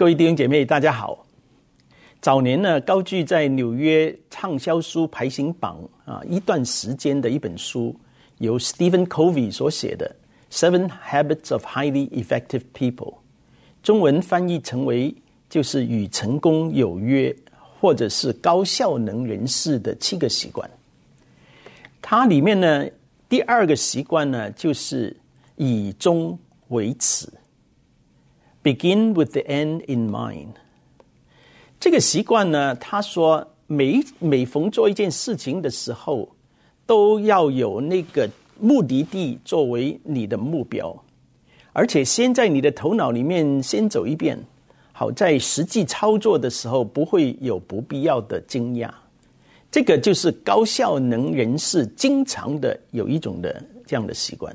各位弟兄姐妹，大家好。早年呢，高居在纽约畅销书排行榜啊一段时间的一本书，由 Stephen Covey 所写的《Seven Habits of Highly Effective People》，中文翻译成为就是与成功有约，或者是高效能人士的七个习惯。它里面呢，第二个习惯呢，就是以终为始。Begin with the end in mind。这个习惯呢，他说每每逢做一件事情的时候，都要有那个目的地作为你的目标，而且先在你的头脑里面先走一遍，好在实际操作的时候不会有不必要的惊讶。这个就是高效能人士经常的有一种的这样的习惯，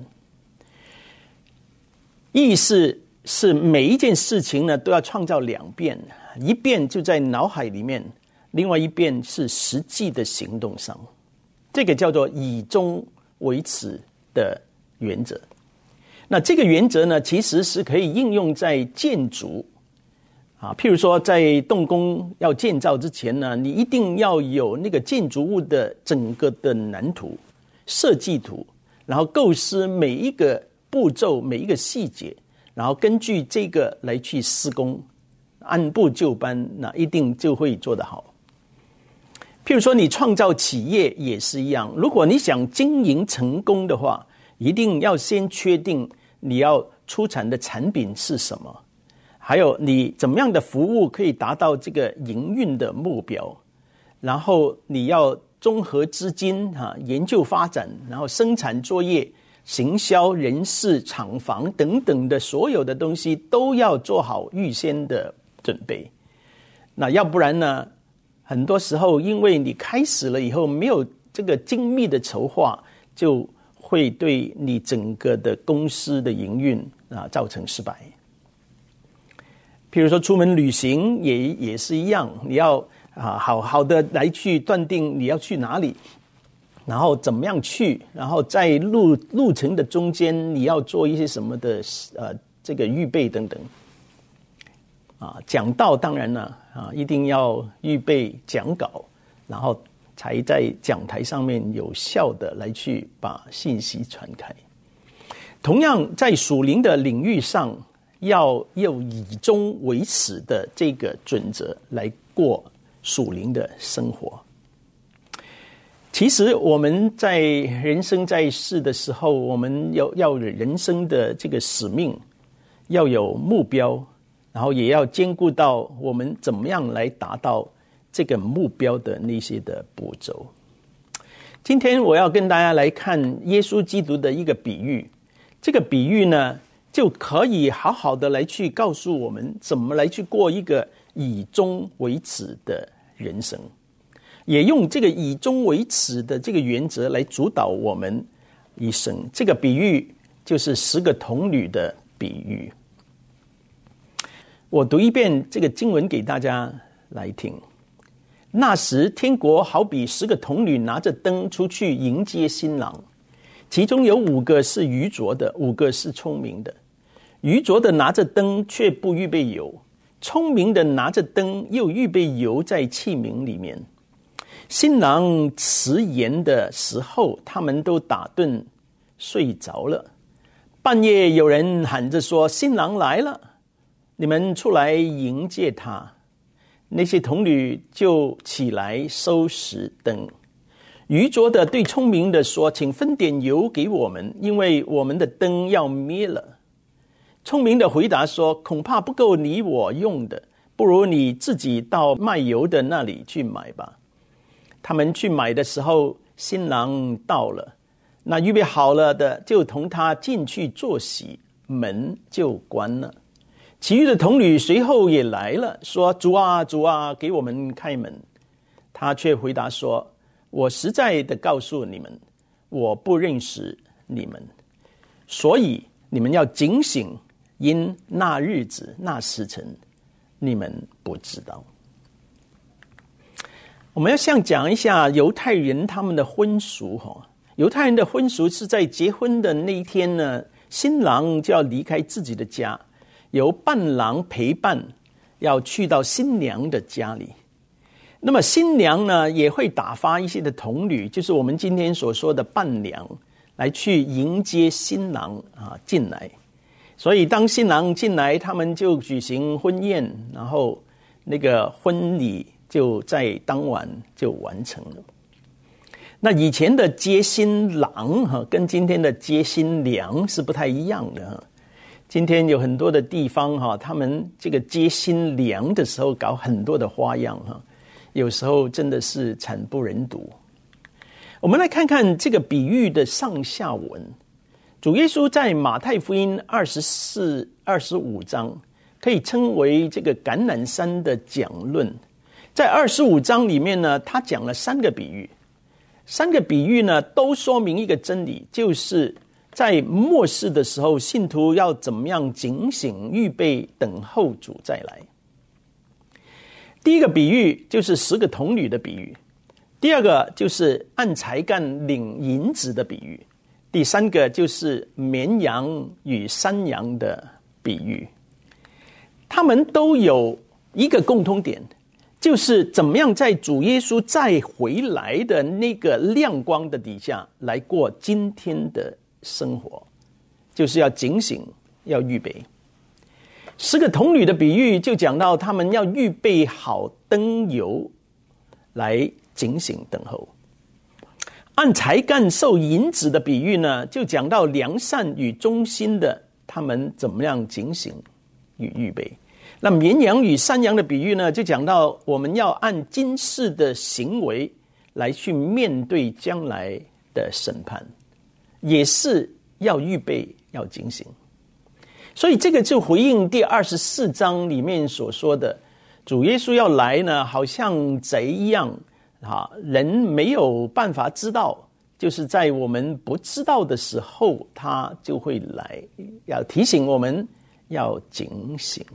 意思。是每一件事情呢，都要创造两遍，一遍就在脑海里面，另外一遍是实际的行动上。这个叫做以终为始的原则。那这个原则呢，其实是可以应用在建筑啊，譬如说在动工要建造之前呢，你一定要有那个建筑物的整个的蓝图、设计图，然后构思每一个步骤、每一个细节。然后根据这个来去施工，按部就班，那一定就会做得好。譬如说，你创造企业也是一样，如果你想经营成功的话，一定要先确定你要出产的产品是什么，还有你怎么样的服务可以达到这个营运的目标，然后你要综合资金哈，研究发展，然后生产作业。行销、人事、厂房等等的所有的东西都要做好预先的准备。那要不然呢？很多时候，因为你开始了以后没有这个精密的筹划，就会对你整个的公司的营运啊造成失败。譬如说，出门旅行也也是一样，你要啊好好的来去断定你要去哪里。然后怎么样去？然后在路路程的中间，你要做一些什么的呃这个预备等等。啊，讲道当然了啊，一定要预备讲稿，然后才在讲台上面有效的来去把信息传开。同样在属灵的领域上，要用以终为始的这个准则来过属灵的生活。其实我们在人生在世的时候，我们要要有人生的这个使命，要有目标，然后也要兼顾到我们怎么样来达到这个目标的那些的步骤。今天我要跟大家来看耶稣基督的一个比喻，这个比喻呢，就可以好好的来去告诉我们怎么来去过一个以终为始的人生。也用这个以终为始的这个原则来主导我们一生。这个比喻就是十个童女的比喻。我读一遍这个经文给大家来听。那时，天国好比十个童女拿着灯出去迎接新郎，其中有五个是愚拙的，五个是聪明的。愚拙的拿着灯却不预备油，聪明的拿着灯又预备油在器皿里面。新郎迟延的时候，他们都打盹睡着了。半夜有人喊着说：“新郎来了，你们出来迎接他。”那些童女就起来收拾灯。愚拙的对聪明的说：“请分点油给我们，因为我们的灯要灭了。”聪明的回答说：“恐怕不够你我用的，不如你自己到卖油的那里去买吧。”他们去买的时候，新郎到了，那预备好了的就同他进去坐席，门就关了。其余的童女随后也来了，说：“主啊，主啊，给我们开门。”他却回答说：“我实在的告诉你们，我不认识你们，所以你们要警醒，因那日子、那时辰，你们不知道。”我们要先讲一下犹太人他们的婚俗哈。犹太人的婚俗是在结婚的那一天呢，新郎就要离开自己的家，由伴郎陪伴，要去到新娘的家里。那么新娘呢，也会打发一些的童女，就是我们今天所说的伴娘，来去迎接新郎啊进来。所以当新郎进来，他们就举行婚宴，然后那个婚礼就在当晚就完成了。那以前的接新郎哈，跟今天的接新娘是不太一样的。今天有很多的地方哈，他们这个接新娘的时候搞很多的花样哈。有时候真的是惨不忍睹。我们来看看这个比喻的上下文。主耶稣在马太福音二十四、二十五章，可以称为这个橄榄山的讲论。在二十五章里面呢，他讲了三个比喻，三个比喻呢都说明一个真理，就是在末世的时候，信徒要怎么样警醒、预备、等候主再来。第一个比喻就是十个童女的比喻，第二个就是按才干领银子的比喻，第三个就是绵羊与山羊的比喻。他们都有一个共通点，就是怎么样在主耶稣再回来的那个亮光的底下来过今天的生活，就是要警醒，要预备。十个童女的比喻就讲到他们要预备好灯油，来警醒等候；按才干受银子的比喻呢，就讲到良善与忠心的他们怎么样警醒与预备。那绵羊与山羊的比喻呢，就讲到我们要按今世的行为来去面对将来的审判，也是要预备，要警醒。所以这个就回应第二十四章里面所说的，主耶稣要来呢，好像贼一样，啊，人没有办法知道，就是在我们不知道的时候，他就会来，要提醒我们要警醒。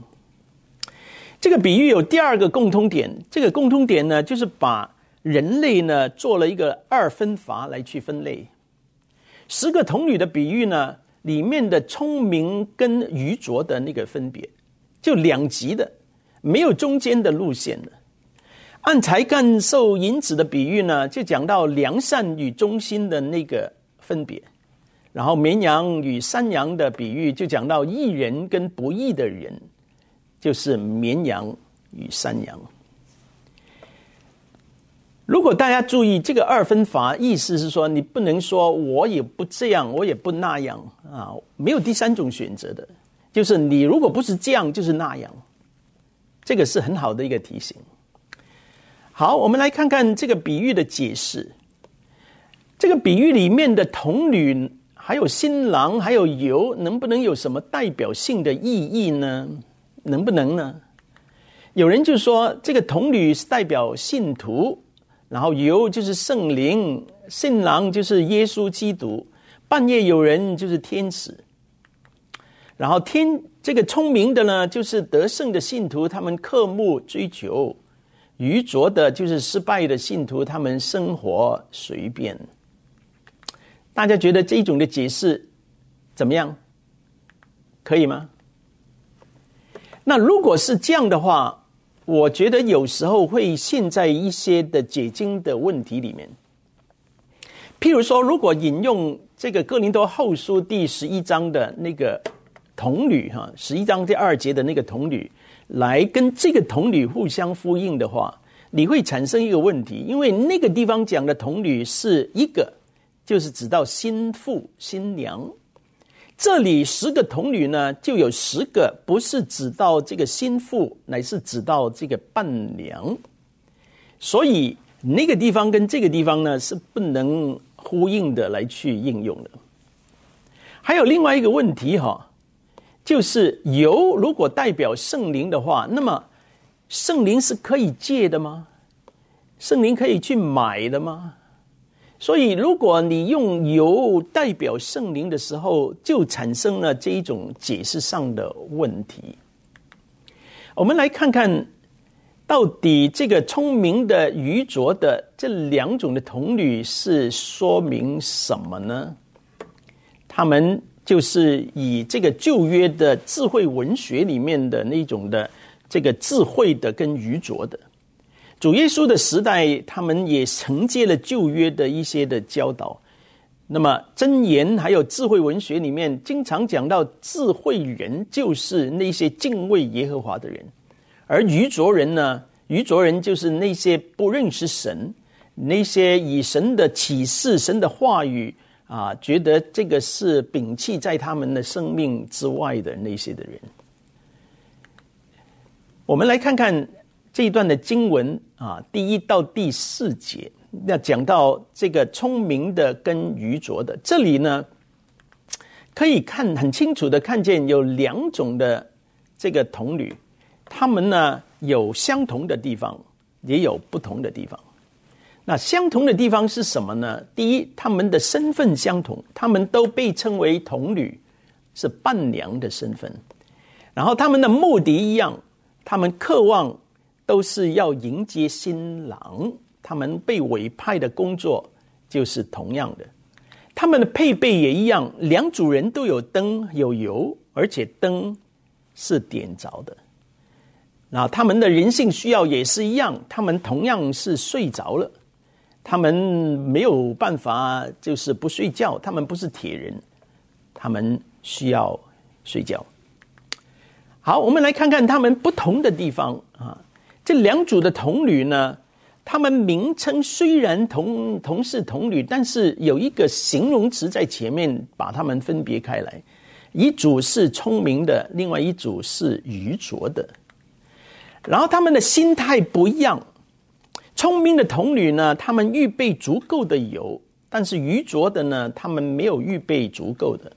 这个比喻有第二个共通点，这个共通点呢，就是把人类呢做了一个二分法来去分类。十个童女的比喻呢，里面的聪明跟愚拙的那个分别，就两极的，没有中间的路线的。按才干受银子的比喻呢，就讲到良善与忠心的那个分别；然后绵羊与山羊的比喻就讲到义人跟不义的人，就是绵羊与山羊。如果大家注意这个二分法，意思是说，你不能说我也不这样，我也不那样啊，没有第三种选择的，就是你如果不是这样，就是那样。这个是很好的一个提醒。好，我们来看看这个比喻的解释。这个比喻里面的童女，还有新郎，还有油，能不能有什么代表性的意义呢？能不能呢？有人就说，这个童女是代表信徒。然后油就是圣灵，新郎就是耶稣基督，半夜有人就是天使。然后天这个聪明的呢，就是得胜的信徒，他们渴慕追求；愚拙的，就是失败的信徒，他们生活随便。大家觉得这种的解释怎么样？可以吗？那如果是这样的话，我觉得有时候会陷在一些的解经的问题里面，譬如说，如果引用这个哥林多后书第十一章的那个童女哈，十一章第二节的那个童女，来跟这个童女互相呼应的话，你会产生一个问题，因为那个地方讲的童女是一个，就是指到新妇、新娘。这里十个童女呢，就有十个不是指到这个心腹，乃是指到这个伴娘，所以那个地方跟这个地方呢是不能呼应的来去应用的。还有另外一个问题哈，就是油如果代表圣灵的话，那么圣灵是可以借的吗？圣灵可以去买的吗？所以，如果你用油代表圣灵的时候，就产生了这一种解释上的问题。我们来看看，到底这个聪明的、愚拙的这两种的童女是说明什么呢？他们就是以这个旧约的智慧文学里面的那种的这个智慧的跟愚拙的。主耶稣的时代，他们也承接了旧约的一些的教导。那么箴言还有智慧文学里面，经常讲到智慧人就是那些敬畏耶和华的人，而愚拙人呢，愚拙人就是那些不认识神，那些以神的启示、神的话语啊，觉得这个是摒弃在他们的生命之外的那些的人。我们来看看这一段的经文啊，第一到第四节，要讲到这个聪明的跟愚拙的。这里呢，可以看很清楚的看见有两种的这个童女，他们呢有相同的地方，也有不同的地方。那相同的地方是什么呢？第一，他们的身份相同，他们都被称为童女，是伴娘的身份。然后他们的目的一样。他们渴望都是要迎接新郎，他们被委派的工作就是同样的，他们的配备也一样，两组人都有灯有油，而且灯是点着的。那他们的人性需要也是一样，他们同样是睡着了，他们没有办法就是不睡觉，他们不是铁人，他们需要睡觉。好，我们来看看他们不同的地方啊。这两组的童女呢，他们名称虽然同同是童女，但是有一个形容词在前面把他们分别开来。一组是聪明的，另外一组是愚拙的。然后他们的心态不一样。聪明的童女呢，他们预备足够的油，但是愚拙的呢，他们没有预备足够的，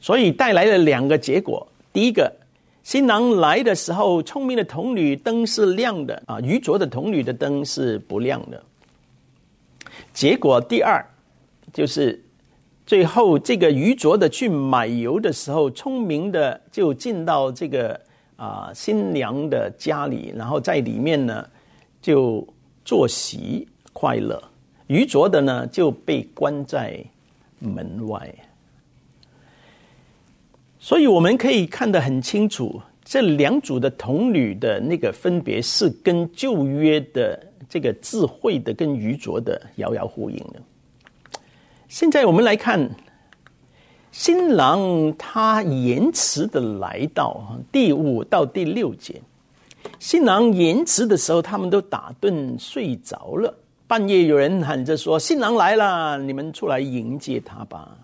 所以带来了两个结果。第一个，新郎来的时候，聪明的童女灯是亮的啊，愚拙的童女的灯是不亮的。结果第二，就是最后这个愚拙的去买油的时候，聪明的就进到这个啊新娘的家里，然后在里面呢就坐席快乐，愚拙的呢就被关在门外。所以我们可以看得很清楚，这两组的童女的那个分别是跟旧约的这个智慧的跟愚拙的遥遥呼应的。现在我们来看新郎，他延迟的来到第五到第六节。新郎延迟的时候，他们都打盹睡着了。半夜有人喊着说：“新郎来了，你们出来迎接他吧。”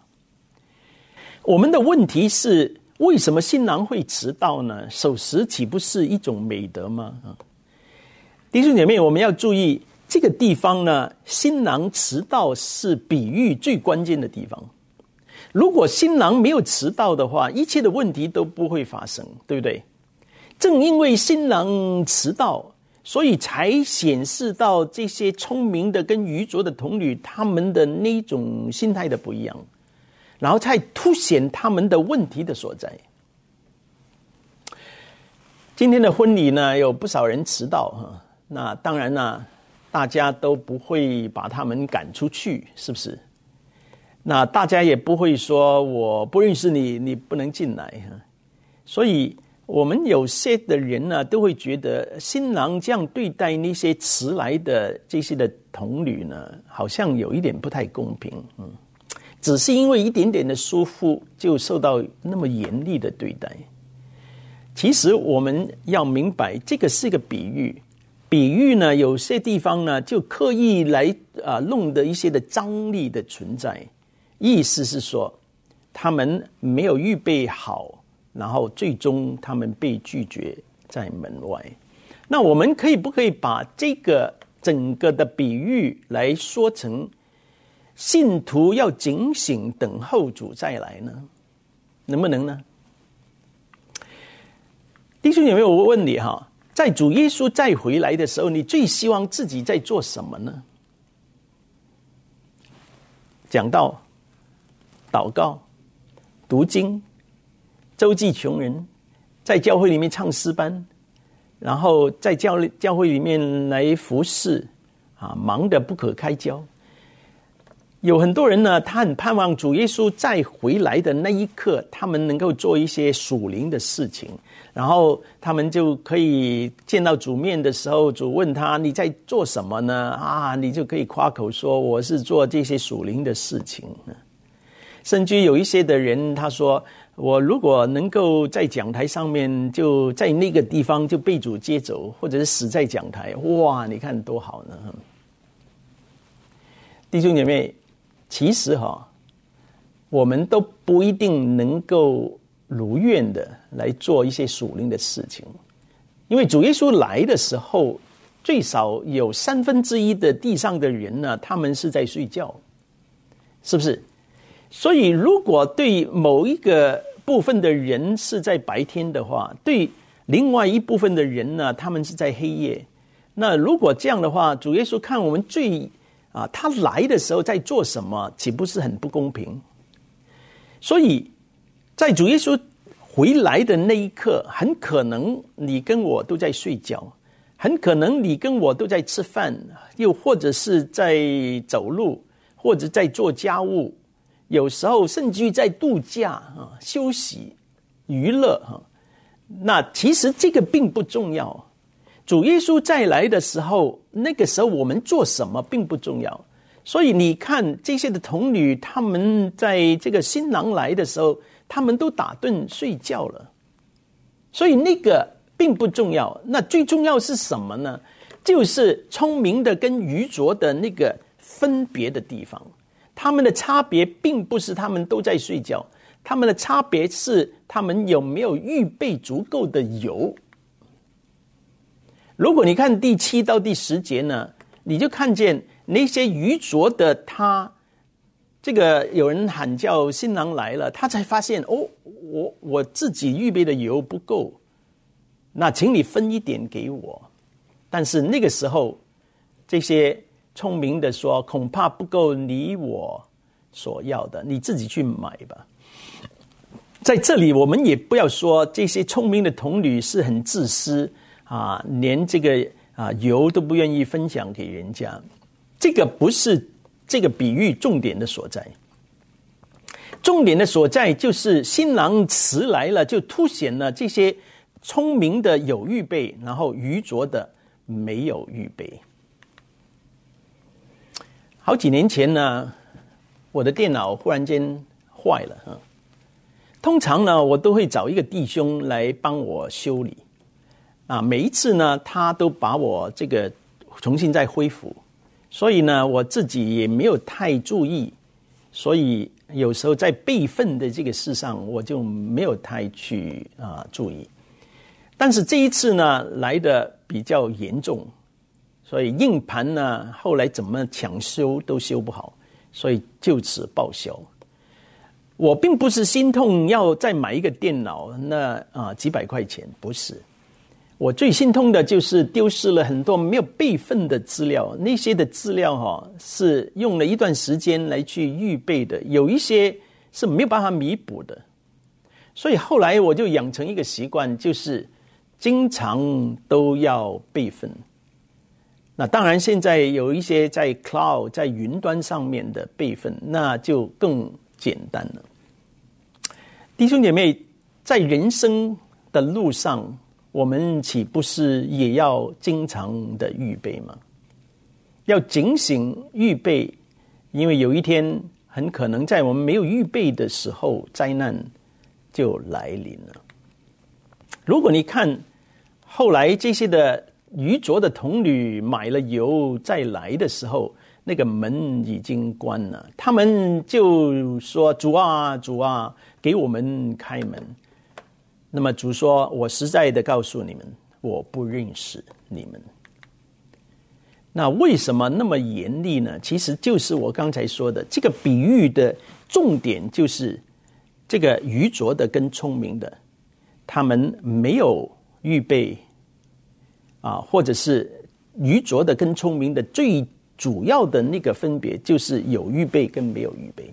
我们的问题是，为什么新郎会迟到呢？守时岂不是一种美德吗？啊，弟兄姐妹，我们要注意这个地方呢。新郎迟到是比喻最关键的地方。如果新郎没有迟到的话，一切的问题都不会发生，对不对？正因为新郎迟到，所以才显示到这些聪明的跟愚拙的童女，他们的那种心态的不一样。然后才凸显他们的问题的所在。今天的婚礼呢，有不少人迟到哈，那当然呢，大家都不会把他们赶出去，是不是？那大家也不会说我不认识你，你不能进来哈。所以，我们有些的人呢，都会觉得新郎这样对待那些迟来的这些的童女呢，好像有一点不太公平，嗯。只是因为一点点的疏忽，就受到那么严厉的对待。其实我们要明白，这个是一个比喻。比喻呢，有些地方呢，就刻意来啊弄的一些的张力的存在。意思是说，他们没有预备好，然后最终他们被拒绝在门外。那我们可以不可以把这个整个的比喻来说成？信徒要警醒，等候主再来呢？能不能呢？弟兄姐妹，我问你哈，在主耶稣再回来的时候，你最希望自己在做什么呢？讲到、祷告、读经、周济穷人，在教会里面唱诗班，然后在教教会里面来服侍，啊，忙得不可开交。有很多人呢，他很盼望主耶稣再回来的那一刻，他们能够做一些属灵的事情，然后他们就可以见到主面的时候，主问他，你在做什么呢？啊，你就可以夸口说我是做这些属灵的事情。甚至有一些的人，他说我如果能够在讲台上面，就在那个地方就被主接走，或者是死在讲台，哇，你看多好呢！弟兄姐妹。其实哈，我们都不一定能够如愿的来做一些属灵的事情，因为主耶稣来的时候，最少有三分之一的地上的人呢，他们是在睡觉，是不是？所以，如果对某一个部分的人是在白天的话，对另外一部分的人呢，他们是在黑夜。那如果这样的话，主耶稣看我们最。啊，他来的时候在做什么，岂不是很不公平？所以，在主耶稣回来的那一刻，很可能你跟我都在睡觉，很可能你跟我都在吃饭，又或者是在走路，或者在做家务，有时候甚至于在度假啊、休息、娱乐哈。那其实这个并不重要。主耶稣再来的时候，那个时候我们做什么并不重要。所以你看这些的童女，他们在这个新郎来的时候，他们都打盹睡觉了。所以那个并不重要。那最重要是什么呢？就是聪明的跟愚拙的那个分别的地方。他们的差别并不是他们都在睡觉，他们的差别是他们有没有预备足够的油。如果你看第七到第十节呢，你就看见那些愚拙的他，这个有人喊叫新郎来了，他才发现哦，我我自己预备的油不够，那请你分一点给我。但是那个时候，这些聪明的说，恐怕不够你我所要的，你自己去买吧。在这里，我们也不要说这些聪明的童女是很自私。啊，连这个啊油都不愿意分享给人家，这个不是这个比喻重点的所在。重点的所在就是新郎迟来了，就凸显了这些聪明的有预备，然后愚拙的没有预备。好几年前呢，我的电脑忽然间坏了哈，通常呢，我都会找一个弟兄来帮我修理。啊，每一次呢，他都把我这个重新再恢复，所以呢，我自己也没有太注意，所以有时候在备份的这个事上，我就没有太去啊注意。但是这一次呢，来的比较严重，所以硬盘呢，后来怎么抢修都修不好，所以就此报销。我并不是心痛要再买一个电脑，那啊几百块钱不是。我最心痛的就是丢失了很多没有备份的资料，那些的资料哈是用了一段时间来去预备的，有一些是没有办法弥补的，所以后来我就养成一个习惯，就是经常都要备份。那当然，现在有一些在 cloud 在云端上面的备份，那就更简单了。弟兄姐妹，在人生的路上。我们岂不是也要经常的预备吗？要警醒预备，因为有一天很可能在我们没有预备的时候，灾难就来临了。如果你看后来这些的愚拙的童女买了油再来的时候，那个门已经关了，他们就说：“主啊，主啊，给我们开门。”那么主说：“我实在的告诉你们，我不认识你们。”那为什么那么严厉呢？其实就是我刚才说的，这个比喻的重点就是这个愚拙的跟聪明的，他们没有预备啊，或者是愚拙的跟聪明的最主要的那个分别，就是有预备跟没有预备。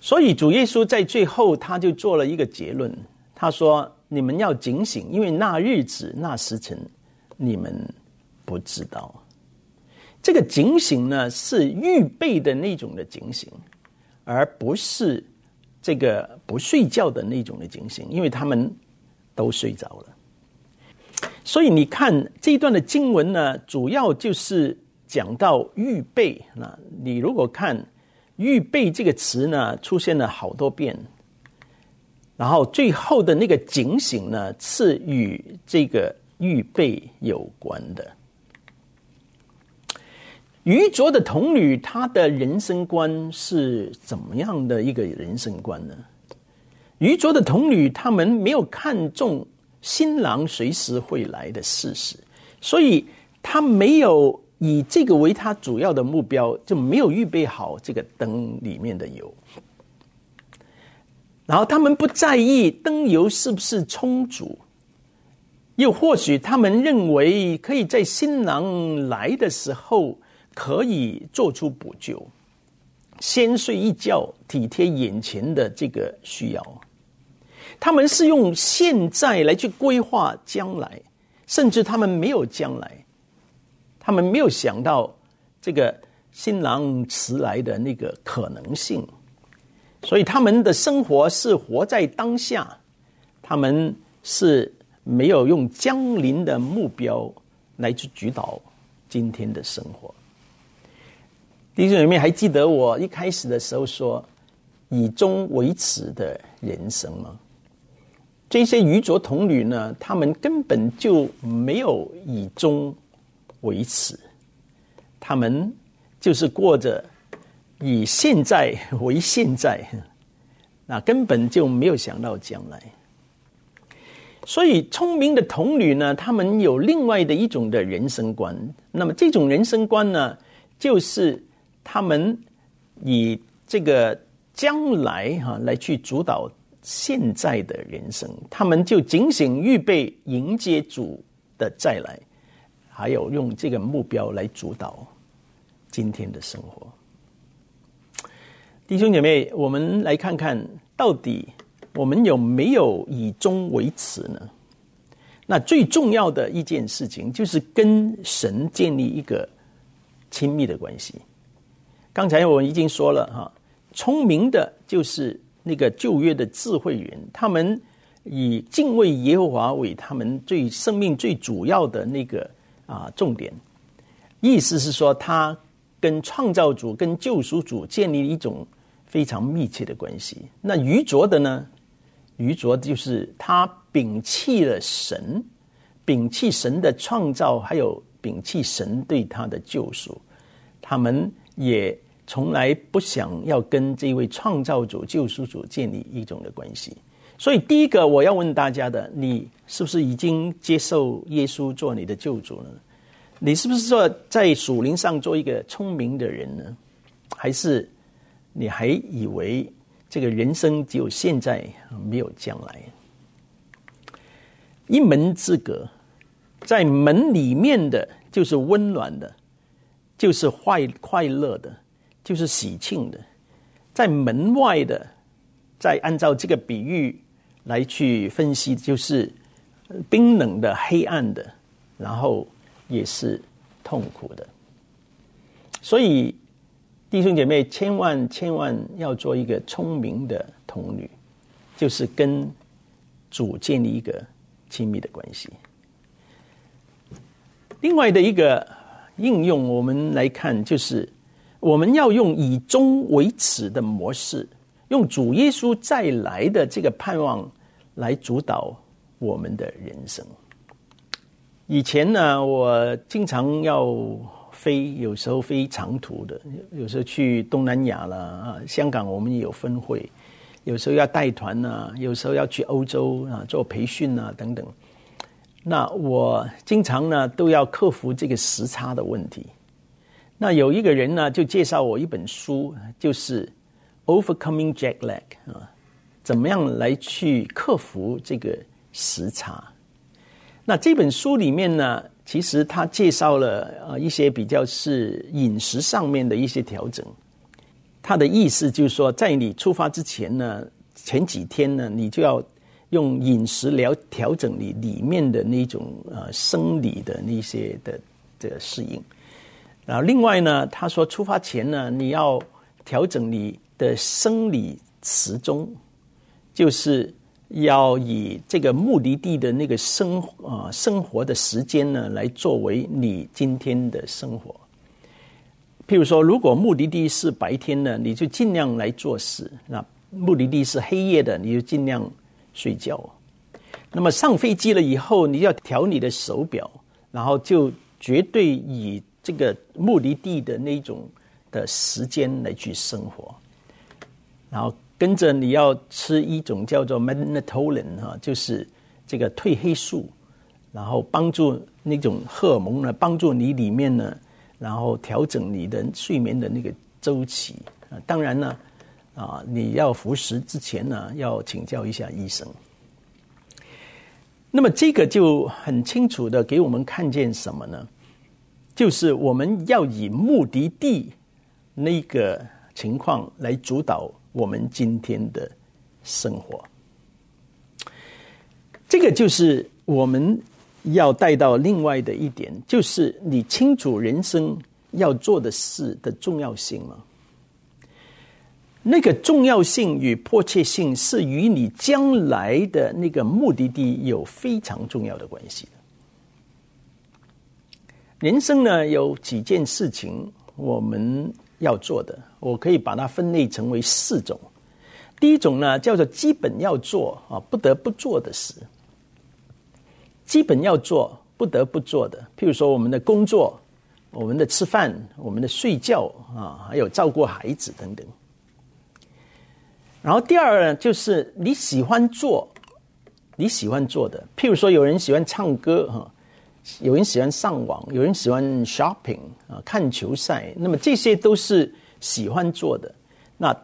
所以主耶稣在最后他就做了一个结论，他说：“你们要警醒，因为那日子、那时辰，你们不知道。”这个警醒呢，是预备的那种的警醒，而不是这个不睡觉的那种的警醒，因为他们都睡着了。所以你看这一段的经文呢，主要就是讲到预备。那你如果看“预备”这个词呢，出现了好多遍，然后最后的那个警醒呢，是与这个预备有关的。愚拙的童女，她的人生观是怎么样的一个人生观呢？愚拙的童女，她们没有看重新郎随时会来的事实，所以她没有以这个为他主要的目标，就没有预备好这个灯里面的油。然后他们不在意灯油是不是充足，又或许他们认为可以在新郎来的时候。可以做出补救，先睡一觉，体贴眼前的这个需要。他们是用现在来去规划将来，甚至他们没有将来，他们没有想到这个新郎迟来的那个可能性，所以他们的生活是活在当下，他们是没有用将临的目标来去主导今天的生活。弟兄姊妹，还记得我一开始的时候说“以终为始”的人生吗？这些愚拙童女呢，他们根本就没有以终为始，他们就是过着以现在 为现在，那根本就没有想到将来。所以，聪明的童女呢，他们有另外的一种的人生观。那么，这种人生观呢，就是。他们以这个将来哈来去主导现在的人生，他们就警醒预备迎接主的再来，还有用这个目标来主导今天的生活。弟兄姐妹，我们来看看到底我们有没有以终为始呢？那最重要的一件事情就是跟神建立一个亲密的关系。刚才我已经说了哈，聪明的就是那个旧约的智慧人，他们以敬畏耶和华为他们最生命最主要的那个啊重点。意思是说，他跟创造主、跟救赎主建立一种非常密切的关系。那愚拙的呢？愚拙就是他摒弃了神，摒弃神的创造，还有摒弃神对他的救赎，他们。也从来不想要跟这位创造主、救赎主建立一种的关系，所以第一个我要问大家的，你是不是已经接受耶稣做你的救主了？你是不是说在属灵上做一个聪明的人呢？还是你还以为这个人生只有现在没有将来？一门之隔，在门里面的就是温暖的。就是快快乐的，就是喜庆的，在门外的，再按照这个比喻来去分析，就是冰冷的、黑暗的，然后也是痛苦的。所以弟兄姐妹，千万千万要做一个聪明的童女，就是跟主建立一个亲密的关系。另外的一个。应用我们来看，就是我们要用以终为始的模式，用主耶稣再来的这个盼望来主导我们的人生。以前呢，我经常要飞，有时候飞长途的，有时候去东南亚啦啊，香港我们也有分会，有时候要带团呢，有时候要去欧洲啊做培训啊等等。那我经常呢都要克服这个时差的问题。那有一个人呢就介绍我一本书，就是《Overcoming Jet Lag》啊，怎么样来去克服这个时差？那这本书里面呢，其实他介绍了呃一些比较是饮食上面的一些调整。他的意思就是说，在你出发之前呢，前几天呢，你就要。用饮食来调整你里面的那种呃生理的那些的的适应，然后另外呢，他说出发前呢，你要调整你的生理时钟，就是要以这个目的地的那个生啊、生活的时间呢，来作为你今天的生活。譬如说，如果目的地是白天呢，你就尽量来做事；那目的地是黑夜的，你就尽量睡觉。那么上飞机了以后，你要调你的手表，然后就绝对以这个目的地的那种的时间来去生活。然后跟着你要吃一种叫做 melatonin 哈，就是这个褪黑素，然后帮助那种荷尔蒙呢，帮助你里面呢。然后调整你的睡眠的那个周期啊，当然呢，啊，你要服食之前呢，要请教一下医生。那么这个就很清楚的给我们看见什么呢？就是我们要以目的地那个情况来主导我们今天的生活。这个就是我们。要带到另外的一点，就是你清楚人生要做的事的重要性吗？那个重要性与迫切性是与你将来的那个目的地有非常重要的关系的。人生呢，有几件事情我们要做的，我可以把它分类成为四种。第一种呢，叫做基本要做啊，不得不做的事。基本要做、不得不做的，譬如说我们的工作、我们的吃饭、我们的睡觉啊，还有照顾孩子等等。然后第二呢，就是你喜欢做、你喜欢做的，譬如说有人喜欢唱歌哈，有人喜欢上网，有人喜欢 shopping 啊，看球赛，那么这些都是喜欢做的。那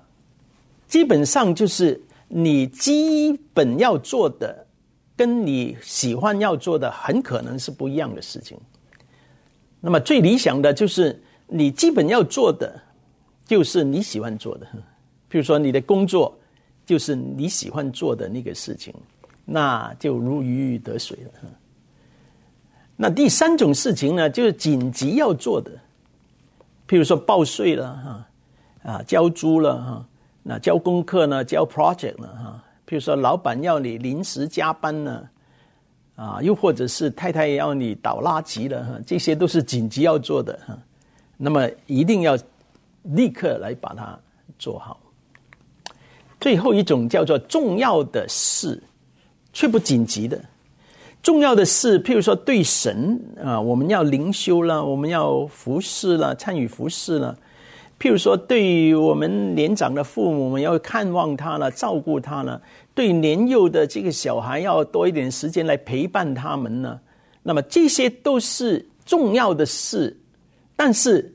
基本上就是你基本要做的。跟你喜欢要做的很可能是不一样的事情。那么最理想的就是你基本要做的，就是你喜欢做的。譬如说你的工作就是你喜欢做的那个事情，那就如鱼得水了。那第三种事情呢，就是紧急要做的，譬如说报税了哈，啊交租了哈，那交功课呢，交 project 了哈。譬如说，老板要你临时加班呢，啊，又或者是太太要你倒垃圾了哈，这些都是紧急要做的哈。那么一定要立刻来把它做好。最后一种叫做重要的事，却不紧急的。重要的事，譬如说对神啊，我们要灵修了，我们要服侍了，参与服侍了。譬如说，对于我们年长的父母，我们要看望他了，照顾他了；对年幼的这个小孩，要多一点时间来陪伴他们呢。那么这些都是重要的事，但是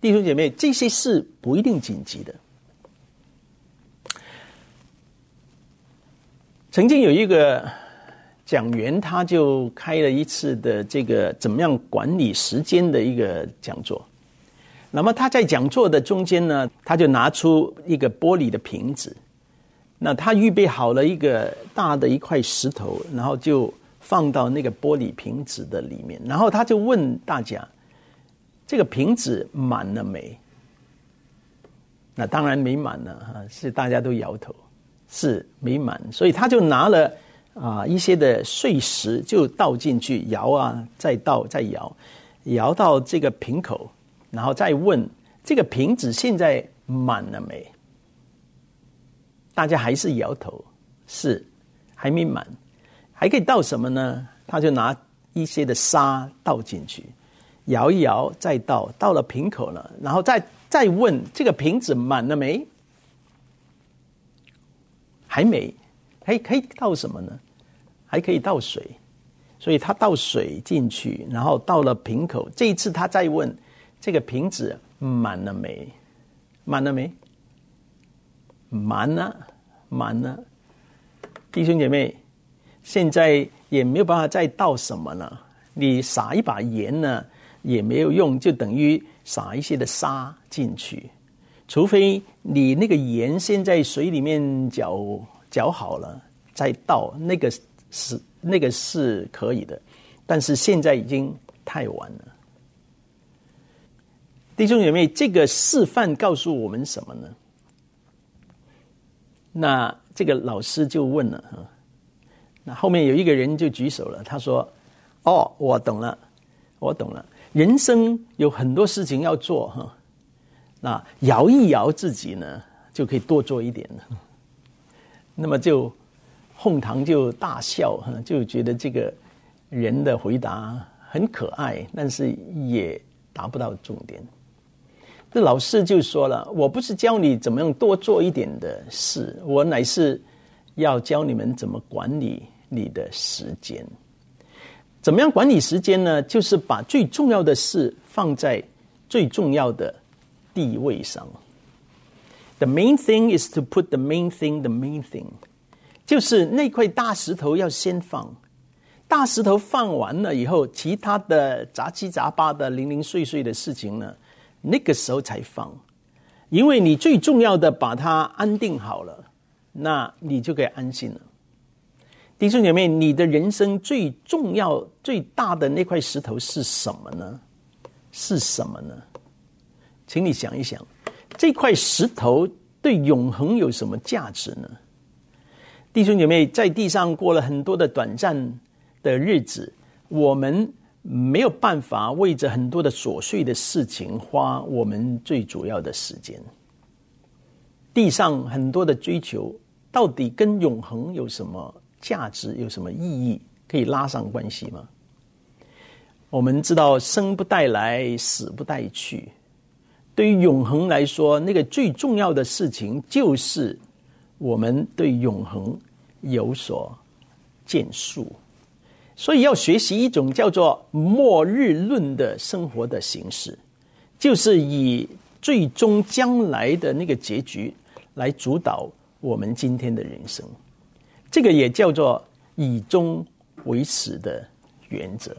弟兄姐妹，这些事不一定紧急的。曾经有一个讲员，他就开了一次的这个怎么样管理时间的一个讲座。那么他在讲座的中间呢，他就拿出一个玻璃的瓶子，那他预备好了一个大的一块石头，然后就放到那个玻璃瓶子的里面，然后他就问大家：“这个瓶子满了没？”那当然没满了哈，是大家都摇头，是没满，所以他就拿了啊一些的碎石就倒进去，摇啊再倒再摇，摇到这个瓶口。然后再问这个瓶子现在满了没？大家还是摇头，是还没满，还可以倒什么呢？他就拿一些的沙倒进去，摇一摇，再倒，到了瓶口了，然后再再问这个瓶子满了没？还没，还可以倒什么呢？还可以倒水，所以他倒水进去，然后到了瓶口，这一次他再问。这个瓶子满了没？满了没？满了，满了。弟兄姐妹，现在也没有办法再倒什么了。你撒一把盐呢，也没有用，就等于撒一些的沙进去。除非你那个盐先在水里面搅搅好了再倒，那个是那个是可以的。但是现在已经太晚了。弟兄姐妹，这个示范告诉我们什么呢？那这个老师就问了哈，那后面有一个人就举手了，他说：“哦，我懂了，我懂了。人生有很多事情要做哈，那摇一摇自己呢，就可以多做一点了。”那么就哄堂就大笑哈，就觉得这个人的回答很可爱，但是也达不到重点。这老师就说了：“我不是教你怎么样多做一点的事，我乃是要教你们怎么管理你的时间。怎么样管理时间呢？就是把最重要的事放在最重要的地位上。The main thing is to put the main thing the main thing，就是那块大石头要先放。大石头放完了以后，其他的杂七杂八的零零碎碎的事情呢？”那个时候才放，因为你最重要的把它安定好了，那你就可以安心了。弟兄姐妹，你的人生最重要、最大的那块石头是什么呢？是什么呢？请你想一想，这块石头对永恒有什么价值呢？弟兄姐妹，在地上过了很多的短暂的日子，我们。没有办法为着很多的琐碎的事情花我们最主要的时间。地上很多的追求，到底跟永恒有什么价值？有什么意义？可以拉上关系吗？我们知道生不带来，死不带去。对于永恒来说，那个最重要的事情就是我们对永恒有所建树。所以要学习一种叫做末日论的生活的形式，就是以最终将来的那个结局来主导我们今天的人生。这个也叫做以终为始的原则。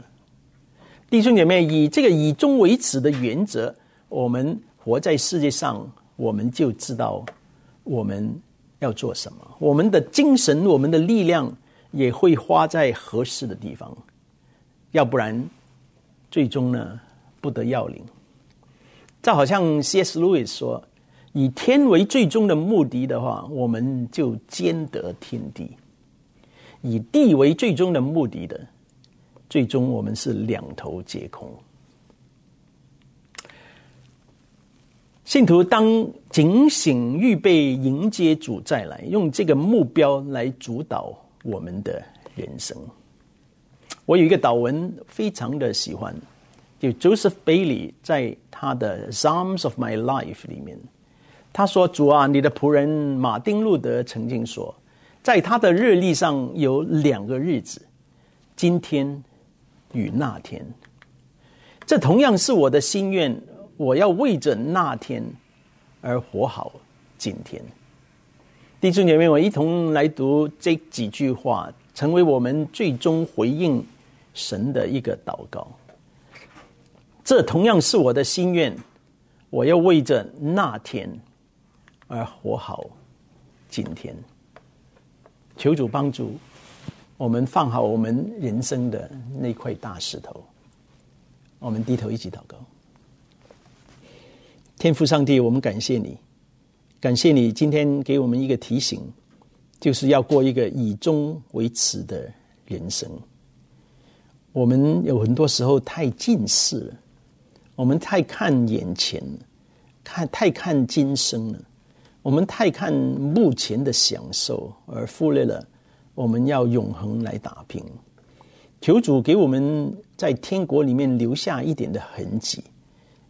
弟兄姐妹，以这个以终为始的原则，我们活在世界上，我们就知道我们要做什么，我们的精神，我们的力量。也会花在合适的地方，要不然最终呢不得要领。这好像 C.S. Lewis 说：“以天为最终的目的的话，我们就兼得天地；以地为最终的目的的，最终我们是两头皆空。”信徒当警醒，预备迎接主再来，用这个目标来主导。我们的人生，我有一个祷文非常的喜欢，就 Joseph Bailey 在他的 Psalms of My Life 里面，他说：“主啊，你的仆人马丁路德曾经说，在他的日历上有两个日子，今天与那天。这同样是我的心愿，我要为着那天而活好今天。”弟兄姐妹，我一同来读这几句话，成为我们最终回应神的一个祷告。这同样是我的心愿，我要为着那天而活好今天。求主帮助我们放好我们人生的那块大石头。我们低头一起祷告，天父上帝，我们感谢你。感谢你今天给我们一个提醒，就是要过一个以终为始的人生。我们有很多时候太近视了，我们太看眼前，看太看今生了，我们太看目前的享受，而忽略了我们要永恒来打拼。求主给我们在天国里面留下一点的痕迹。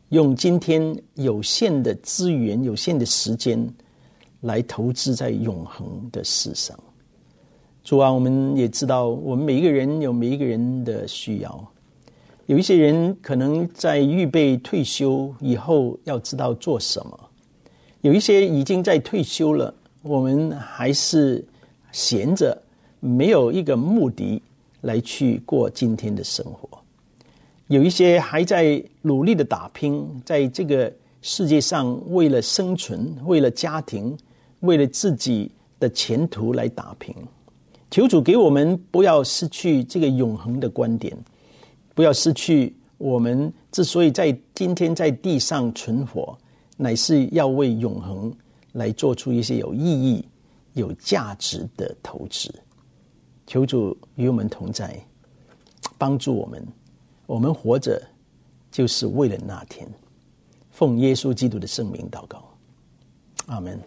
用今天有限的资源、有限的时间，来投资在永恒的事上。主啊，我们也知道，我们每一个人有每一个人的需要。有一些人可能在预备退休以后，要知道做什么；有一些已经在退休了，我们还是闲着，没有一个目的来去过今天的生活。有一些还在努力的打拼，在这个世界上为了生存、为了家庭、为了自己的前途来打拼。求主给我们不要失去这个永恒的观点，不要失去我们之所以在今天在地上存活，乃是要为永恒来做出一些有意义、有价值的投资。求主与我们同在，帮助我们。我们活着就是为了那天。奉耶稣基督的圣名祷告，阿门。